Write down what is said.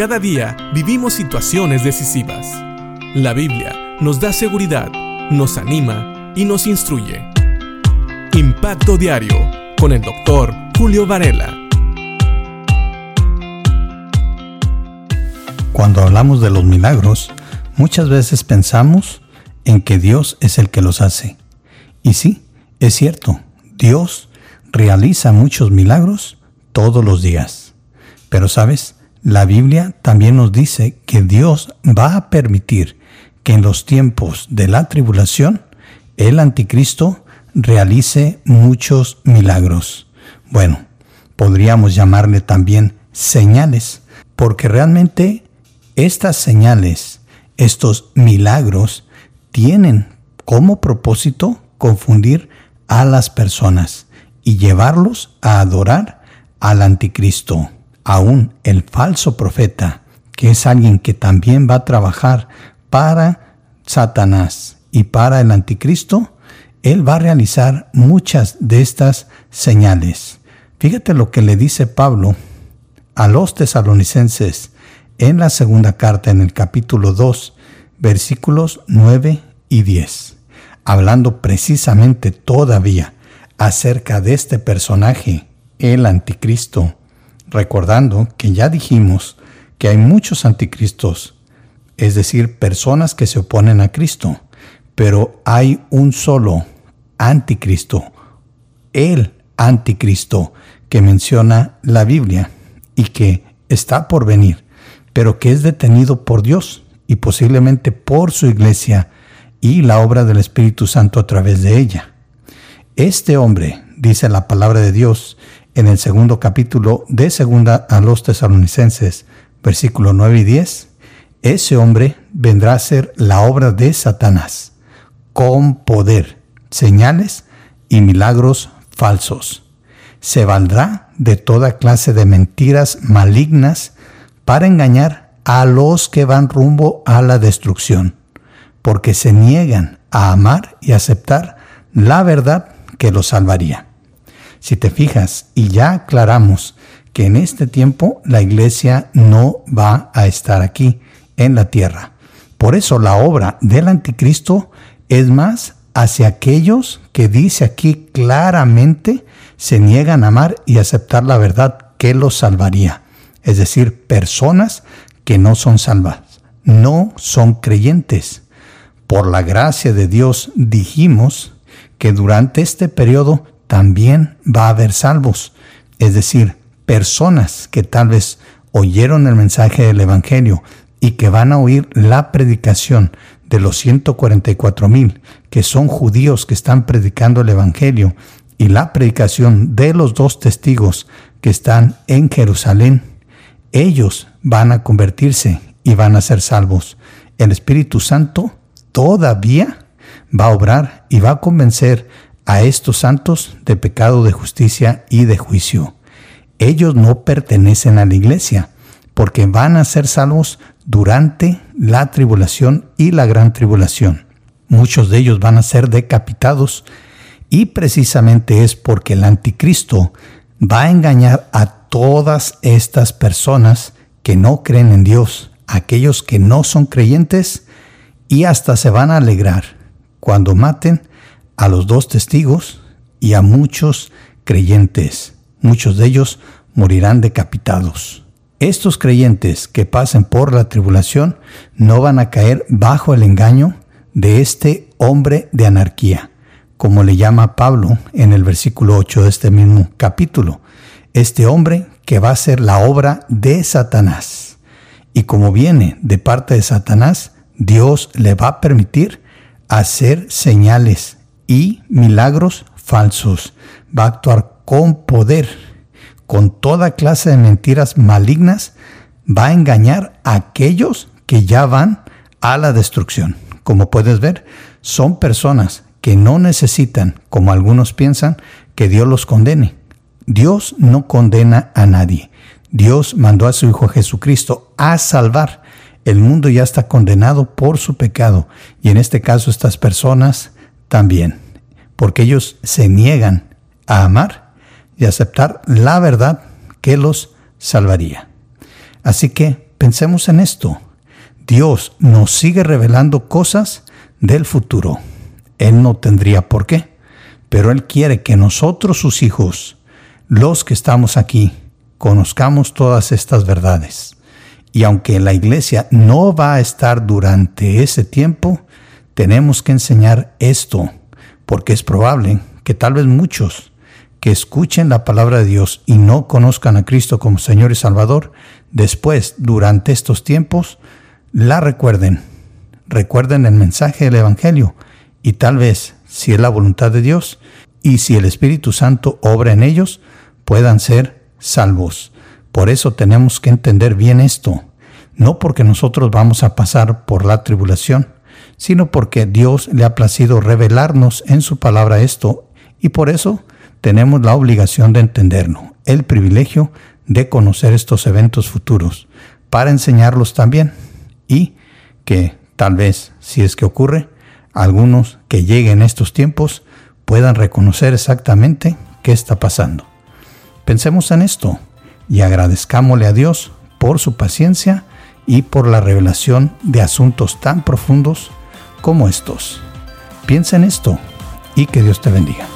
Cada día vivimos situaciones decisivas. La Biblia nos da seguridad, nos anima y nos instruye. Impacto Diario con el doctor Julio Varela. Cuando hablamos de los milagros, muchas veces pensamos en que Dios es el que los hace. Y sí, es cierto, Dios realiza muchos milagros todos los días. Pero sabes, la Biblia también nos dice que Dios va a permitir que en los tiempos de la tribulación el anticristo realice muchos milagros. Bueno, podríamos llamarle también señales, porque realmente estas señales, estos milagros, tienen como propósito confundir a las personas y llevarlos a adorar al anticristo. Aún el falso profeta, que es alguien que también va a trabajar para Satanás y para el anticristo, él va a realizar muchas de estas señales. Fíjate lo que le dice Pablo a los tesalonicenses en la segunda carta en el capítulo 2, versículos 9 y 10, hablando precisamente todavía acerca de este personaje, el anticristo, recordando que ya dijimos que hay muchos anticristos, es decir, personas que se oponen a Cristo, pero hay un solo anticristo, el anticristo que menciona la Biblia y que está por venir, pero que es detenido por Dios y posiblemente por su iglesia y la obra del Espíritu Santo a través de ella. Este hombre, dice la palabra de Dios en el segundo capítulo de segunda a los tesalonicenses, versículo 9 y 10, ese hombre vendrá a ser la obra de Satanás, con poder, señales y milagros falsos. Se valdrá de toda clase de mentiras malignas para engañar a los que van rumbo a la destrucción, porque se niegan a amar y aceptar la verdad que los salvaría. Si te fijas, y ya aclaramos que en este tiempo la iglesia no va a estar aquí en la tierra. Por eso la obra del anticristo es más hacia aquellos que dice aquí claramente se niegan a amar y aceptar la verdad que los salvaría. Es decir, personas que no son salvadas, no son creyentes. Por la gracia de Dios dijimos que durante este periodo también va a haber salvos, es decir, personas que tal vez oyeron el mensaje del Evangelio y que van a oír la predicación de los 144 mil que son judíos que están predicando el Evangelio y la predicación de los dos testigos que están en Jerusalén, ellos van a convertirse y van a ser salvos. El Espíritu Santo todavía va a obrar y va a convencer a estos santos de pecado, de justicia y de juicio. Ellos no pertenecen a la iglesia, porque van a ser salvos durante la tribulación y la gran tribulación. Muchos de ellos van a ser decapitados y precisamente es porque el anticristo va a engañar a todas estas personas que no creen en Dios, aquellos que no son creyentes y hasta se van a alegrar cuando maten a los dos testigos y a muchos creyentes. Muchos de ellos morirán decapitados. Estos creyentes que pasen por la tribulación no van a caer bajo el engaño de este hombre de anarquía, como le llama Pablo en el versículo 8 de este mismo capítulo. Este hombre que va a ser la obra de Satanás. Y como viene de parte de Satanás, Dios le va a permitir hacer señales y milagros falsos. Va a actuar con poder, con toda clase de mentiras malignas. Va a engañar a aquellos que ya van a la destrucción. Como puedes ver, son personas que no necesitan, como algunos piensan, que Dios los condene. Dios no condena a nadie. Dios mandó a su Hijo Jesucristo a salvar el mundo ya está condenado por su pecado y en este caso estas personas también, porque ellos se niegan a amar y aceptar la verdad que los salvaría. Así que Pensemos en esto. Dios nos sigue revelando cosas del futuro. Él no tendría por qué, pero Él quiere que nosotros, sus hijos, los que estamos aquí, conozcamos todas estas verdades. Y aunque la iglesia no va a estar durante ese tiempo, tenemos que enseñar esto, porque es probable que tal vez muchos que escuchen la palabra de Dios y no conozcan a Cristo como Señor y Salvador, después, durante estos tiempos, la recuerden. Recuerden el mensaje del Evangelio y tal vez, si es la voluntad de Dios y si el Espíritu Santo obra en ellos, puedan ser salvos. Por eso tenemos que entender bien esto, no porque nosotros vamos a pasar por la tribulación, sino porque Dios le ha placido revelarnos en su palabra esto y por eso tenemos la obligación de entenderlo, el privilegio de conocer estos eventos futuros, para enseñarlos también y que tal vez, si es que ocurre, algunos que lleguen estos tiempos puedan reconocer exactamente qué está pasando. Pensemos en esto y agradezcámosle a Dios por su paciencia y por la revelación de asuntos tan profundos como estos. Piensa en esto y que Dios te bendiga.